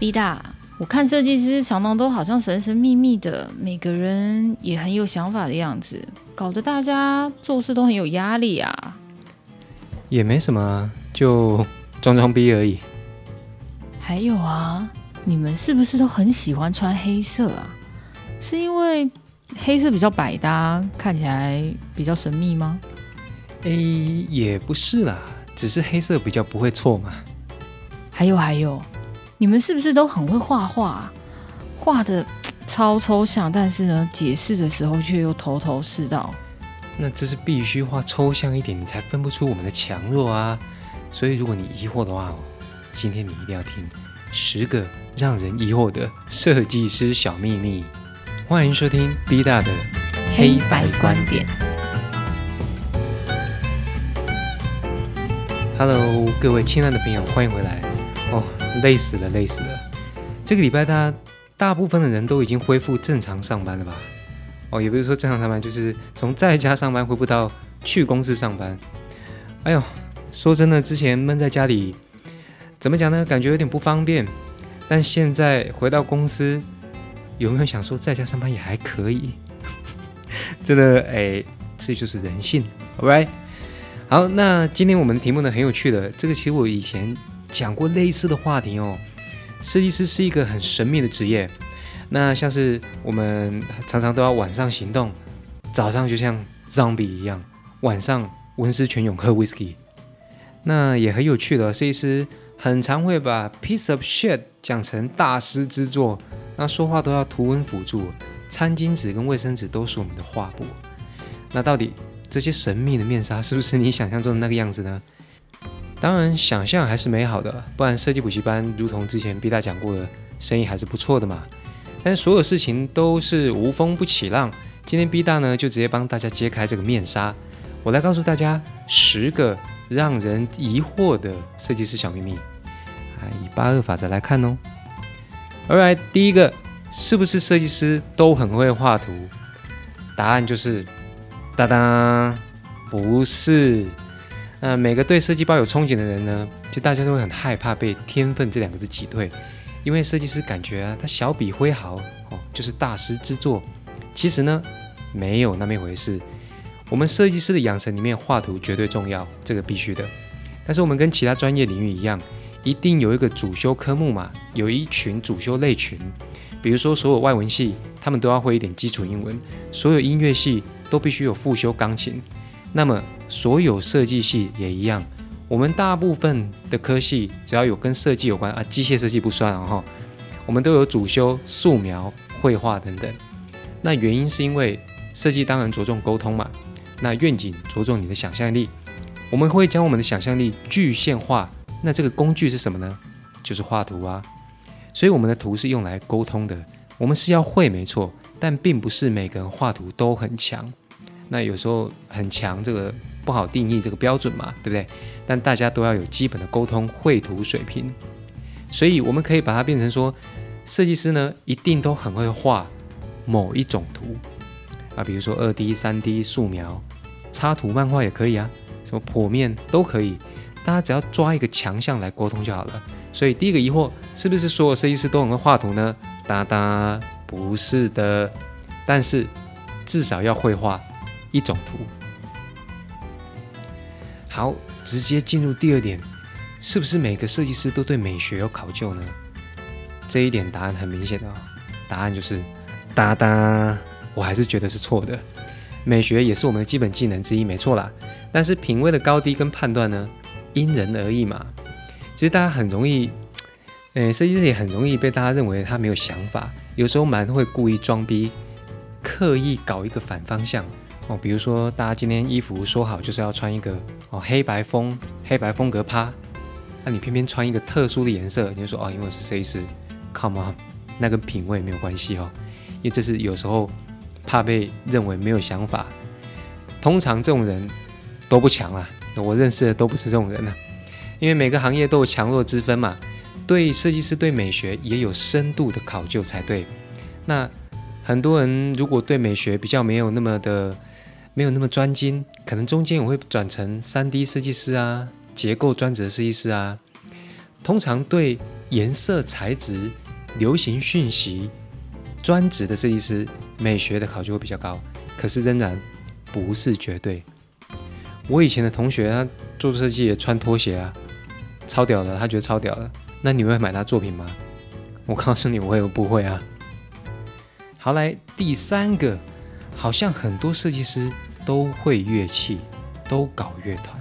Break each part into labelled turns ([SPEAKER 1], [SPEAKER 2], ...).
[SPEAKER 1] B 大，我看设计师常常都好像神神秘秘的，每个人也很有想法的样子，搞得大家做事都很有压力啊。
[SPEAKER 2] 也没什么啊，就装装逼而已。
[SPEAKER 1] 还有啊，你们是不是都很喜欢穿黑色啊？是因为黑色比较百搭，看起来比较神秘吗？
[SPEAKER 2] 诶，也不是啦，只是黑色比较不会错嘛。
[SPEAKER 1] 还有还有，你们是不是都很会画画？画的 超抽象，但是呢，解释的时候却又头头是道。
[SPEAKER 2] 那这是必须画抽象一点，你才分不出我们的强弱啊。所以如果你疑惑的话，今天你一定要听十个让人疑惑的设计师小秘密。欢迎收听 B 大的
[SPEAKER 1] 黑白观点。
[SPEAKER 2] Hello，各位亲爱的朋友，欢迎回来。哦，累死了，累死了。这个礼拜大家大部分的人都已经恢复正常上班了吧？哦，也不是说正常上班，就是从在家上班恢复到去公司上班。哎呦，说真的，之前闷在家里，怎么讲呢？感觉有点不方便。但现在回到公司，有没有想说在家上班也还可以？真的，哎，这就是人性，all right？好，那今天我们的题目呢很有趣的，这个其实我以前讲过类似的话题哦。设计师是一个很神秘的职业，那像是我们常常都要晚上行动，早上就像 zombie 一样，晚上温丝泉涌喝 whiskey，。那也很有趣的，设计师很常会把 piece of shit 讲成大师之作，那说话都要图文辅助，餐巾纸跟卫生纸都是我们的画布。那到底？这些神秘的面纱是不是你想象中的那个样子呢？当然，想象还是美好的，不然设计补习班如同之前 B 大讲过的，生意还是不错的嘛。但所有事情都是无风不起浪，今天 B 大呢就直接帮大家揭开这个面纱，我来告诉大家十个让人疑惑的设计师小秘密。啊，以八二法则来看哦。Alright，第一个，是不是设计师都很会画图？答案就是。哒哒，不是。那每个对设计抱有憧憬的人呢，其实大家都会很害怕被“天分”这两个字挤退，因为设计师感觉啊，他小笔挥毫哦，就是大师之作。其实呢，没有那么一回事。我们设计师的养成里面，画图绝对重要，这个必须的。但是我们跟其他专业领域一样，一定有一个主修科目嘛，有一群主修类群。比如说，所有外文系，他们都要会一点基础英文；所有音乐系。都必须有复修钢琴，那么所有设计系也一样。我们大部分的科系只要有跟设计有关啊，机械设计不算啊哈，我们都有主修素描、绘画等等。那原因是因为设计当然着重沟通嘛，那愿景着重你的想象力。我们会将我们的想象力具现化，那这个工具是什么呢？就是画图啊。所以我们的图是用来沟通的，我们是要会没错，但并不是每个人画图都很强。那有时候很强，这个不好定义这个标准嘛，对不对？但大家都要有基本的沟通绘图水平，所以我们可以把它变成说，设计师呢一定都很会画某一种图啊，比如说二 D、三 D、素描、插图、漫画也可以啊，什么剖面都可以，大家只要抓一个强项来沟通就好了。所以第一个疑惑，是不是所有设计师都很会画图呢？哒哒，不是的，但是至少要会画。一种图，好，直接进入第二点，是不是每个设计师都对美学有考究呢？这一点答案很明显的，答案就是哒哒，我还是觉得是错的。美学也是我们的基本技能之一，没错啦。但是品味的高低跟判断呢，因人而异嘛。其实大家很容易，诶，设计师也很容易被大家认为他没有想法，有时候蛮会故意装逼，刻意搞一个反方向。哦，比如说大家今天衣服说好就是要穿一个哦黑白风黑白风格趴，那你偏偏穿一个特殊的颜色，你就说哦因为我是设计师，come on，那跟品味没有关系哦，因为这是有时候怕被认为没有想法。通常这种人都不强啊，我认识的都不是这种人呢，因为每个行业都有强弱之分嘛，对设计师对美学也有深度的考究才对。那很多人如果对美学比较没有那么的。没有那么专精，可能中间我会转成三 D 设计师啊，结构专职的设计师啊。通常对颜色、材质、流行讯息专职的设计师，美学的考究会比较高。可是仍然不是绝对。我以前的同学他做设计也穿拖鞋啊，超屌的，他觉得超屌的。那你会买他作品吗？我告诉你，我也不会啊。好，来第三个，好像很多设计师都会乐器，都搞乐团。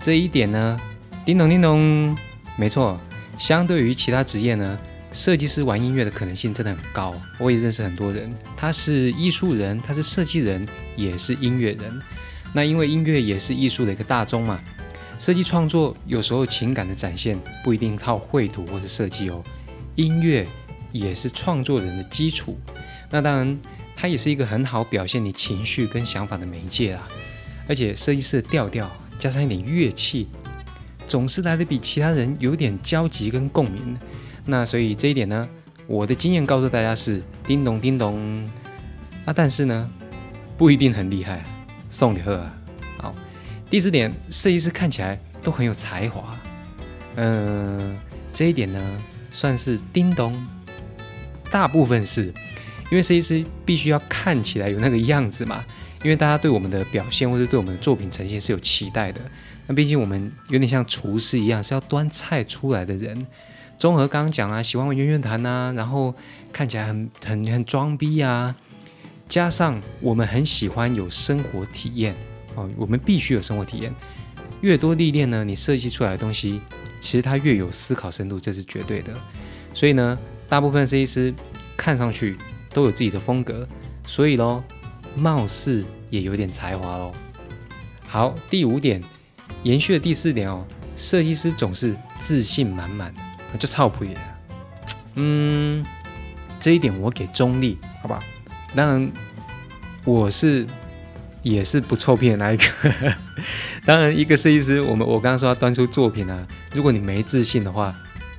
[SPEAKER 2] 这一点呢，叮咚叮咚，没错。相对于其他职业呢，设计师玩音乐的可能性真的很高。我也认识很多人，他是艺术人，他是设计人，也是音乐人。那因为音乐也是艺术的一个大宗嘛，设计创作有时候情感的展现不一定靠绘图或者设计哦。音乐也是创作人的基础，那当然它也是一个很好表现你情绪跟想法的媒介啊。而且设计师的调调加上一点乐器，总是来的比其他人有点交集跟共鸣。那所以这一点呢，我的经验告诉大家是叮咚叮咚啊，但是呢不一定很厉害。送你喝啊！好，第四点，设计师看起来都很有才华。嗯，这一点呢。算是叮咚，大部分是因为设计师必须要看起来有那个样子嘛，因为大家对我们的表现或者对我们的作品呈现是有期待的。那毕竟我们有点像厨师一样，是要端菜出来的人。综合刚刚讲啊，喜欢玩圆圆弹啊，然后看起来很很很装逼啊，加上我们很喜欢有生活体验哦，我们必须有生活体验。越多历练呢，你设计出来的东西。其实它越有思考深度，这是绝对的。所以呢，大部分设计师看上去都有自己的风格，所以咯，貌似也有点才华喽。好，第五点，延续的第四点哦，设计师总是自信满满，就超普耶。嗯，这一点我给中立，好吧？当然，我是。也是不臭屁的那一个。当然，一个设计师，我们我刚刚说要端出作品啊，如果你没自信的话，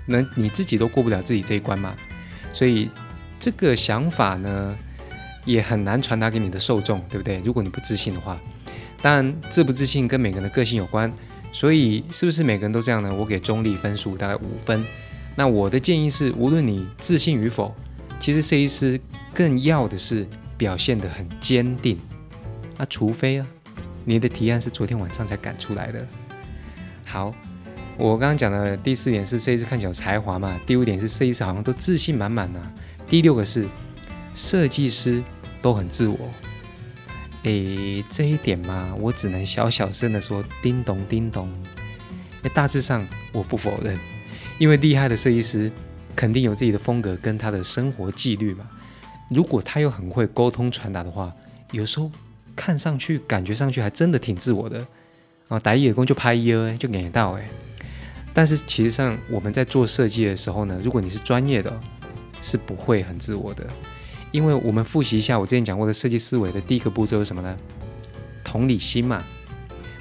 [SPEAKER 2] 那你自己都过不了自己这一关嘛。所以这个想法呢，也很难传达给你的受众，对不对？如果你不自信的话，当然自不自信跟每个人的个性有关。所以是不是每个人都这样呢？我给中立分数大概五分。那我的建议是，无论你自信与否，其实设计师更要的是表现得很坚定。那除非啊，你的提案是昨天晚上才赶出来的。好，我刚刚讲的第四点是设计师看起来有才华嘛，第五点是设计师好像都自信满满呐，第六个是设计师都很自我。诶，这一点嘛，我只能小小声的说叮咚叮咚。那大致上我不否认，因为厉害的设计师肯定有自己的风格跟他的生活纪律嘛。如果他又很会沟通传达的话，有时候。看上去、感觉上去还真的挺自我的啊！打野工就拍一二就给到哎。但是其实上我们在做设计的时候呢，如果你是专业的，是不会很自我的。因为我们复习一下我之前讲过的设计思维的第一个步骤是什么呢？同理心嘛。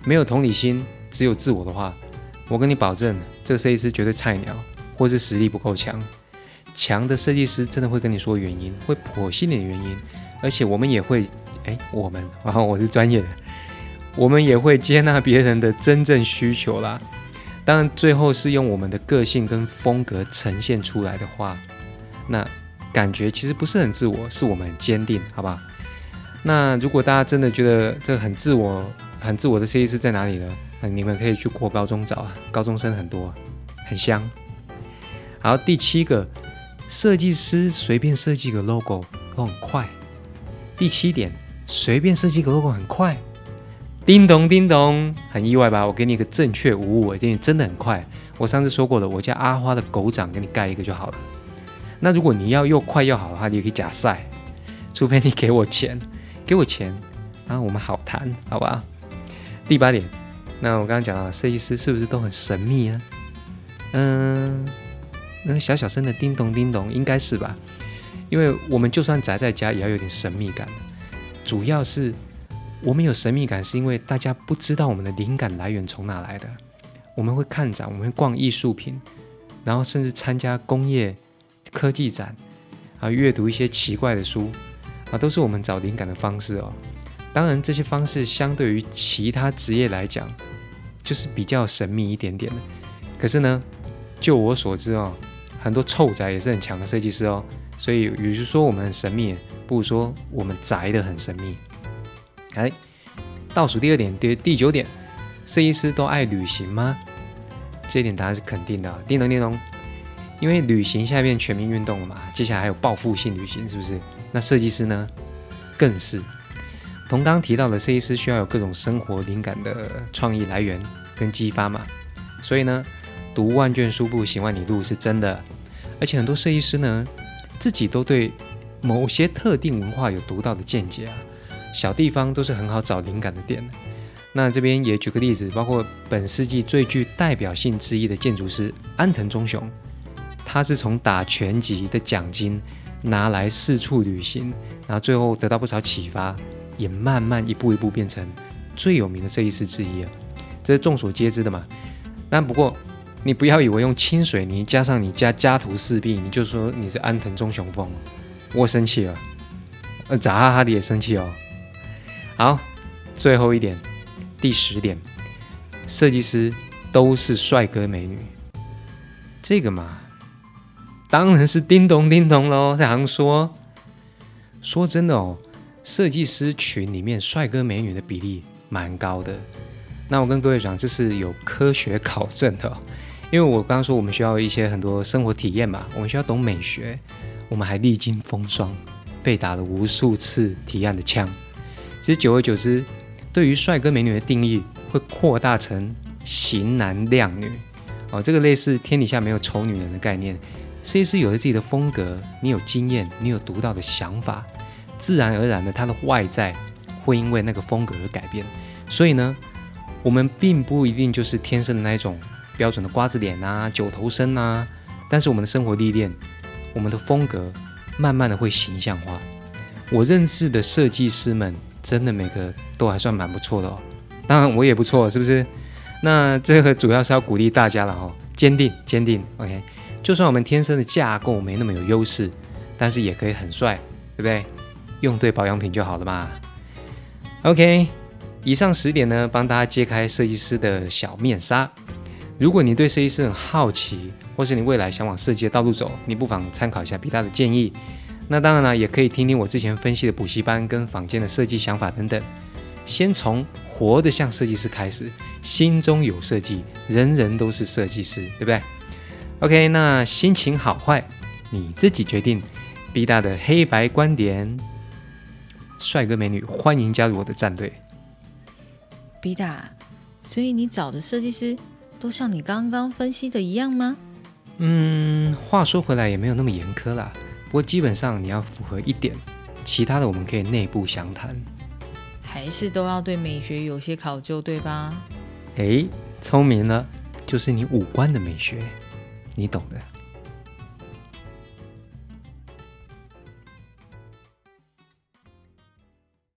[SPEAKER 2] 没有同理心，只有自我的话，我跟你保证，这个设计师绝对菜鸟，或是实力不够强。强的设计师真的会跟你说原因，会剖析你的原因，而且我们也会。哎，我们，然后我是专业的，我们也会接纳别人的真正需求啦。当然，最后是用我们的个性跟风格呈现出来的话，那感觉其实不是很自我，是我们很坚定，好不好？那如果大家真的觉得这很自我、很自我的设计师在哪里呢？你们可以去国高中找啊，高中生很多，很香。好，第七个，设计师随便设计个 logo 都很快。第七点。随便设计个 logo 很快，叮咚叮咚，很意外吧？我给你一个正确无误，我给你真的很快。我上次说过了，我家阿花的狗掌给你盖一个就好了。那如果你要又快又好的话，你可以假赛，除非你给我钱，给我钱，然后我们好谈，好吧？第八点，那我刚刚讲到设计师是不是都很神秘啊？嗯，那个小小声的叮咚叮咚，应该是吧？因为我们就算宅在家，也要有点神秘感。主要是我们有神秘感，是因为大家不知道我们的灵感来源从哪来的。我们会看展，我们会逛艺术品，然后甚至参加工业科技展，啊，阅读一些奇怪的书，啊，都是我们找灵感的方式哦。当然，这些方式相对于其他职业来讲，就是比较神秘一点点的。可是呢，就我所知哦，很多臭宅也是很强的设计师哦。所以，与其说我们很神秘，不如说我们宅的很神秘。哎，倒数第二点，第第九点，设计师都爱旅行吗？这一点答案是肯定的。叮咚叮咚，因为旅行下面全民运动了嘛，接下来还有报复性旅行，是不是？那设计师呢，更是。同刚提到的，设计师需要有各种生活灵感的创意来源跟激发嘛，所以呢，读万卷书不行万里路是真的。而且很多设计师呢。自己都对某些特定文化有独到的见解啊，小地方都是很好找灵感的点。那这边也举个例子，包括本世纪最具代表性之一的建筑师安藤忠雄，他是从打拳击的奖金拿来四处旅行，然后最后得到不少启发，也慢慢一步一步变成最有名的设计师之一啊，这是众所皆知的嘛。但不过。你不要以为用清水泥加上你家家徒四壁，你就说你是安藤忠雄风，我生气了。呃，咋哈哈的也生气哦。好，最后一点，第十点，设计师都是帅哥美女。这个嘛，当然是叮咚叮咚喽。这行说，说真的哦，设计师群里面帅哥美女的比例蛮高的。那我跟各位讲，这是有科学考证的。因为我刚刚说我们需要一些很多生活体验嘛，我们需要懂美学，我们还历经风霜，被打了无数次提案的枪。其实久而久之，对于帅哥美女的定义会扩大成型男靓女哦，这个类似天底下没有丑女人的概念。设计师有了自己的风格，你有经验，你有独到的想法，自然而然的他的外在会因为那个风格而改变。所以呢，我们并不一定就是天生的那一种。标准的瓜子脸啊，九头身啊，但是我们的生活历练，我们的风格，慢慢的会形象化。我认识的设计师们，真的每个都还算蛮不错的哦。当然我也不错，是不是？那这个主要是要鼓励大家了哈，坚定坚定。OK，就算我们天生的架构没那么有优势，但是也可以很帅，对不对？用对保养品就好了嘛。OK，以上十点呢，帮大家揭开设计师的小面纱。如果你对设计师很好奇，或是你未来想往设计的道路走，你不妨参考一下比大的建议。那当然了，也可以听听我之前分析的补习班跟坊间的设计想法等等。先从活得像设计师开始，心中有设计，人人都是设计师，对不对？OK，那心情好坏你自己决定。B 大的黑白观点，帅哥美女欢迎加入我的战队。
[SPEAKER 1] B 大，所以你找的设计师？都像你刚刚分析的一样吗？
[SPEAKER 2] 嗯，话说回来也没有那么严苛啦。不过基本上你要符合一点，其他的我们可以内部详谈。
[SPEAKER 1] 还是都要对美学有些考究，对吧？
[SPEAKER 2] 诶，聪明了，就是你五官的美学，你懂的。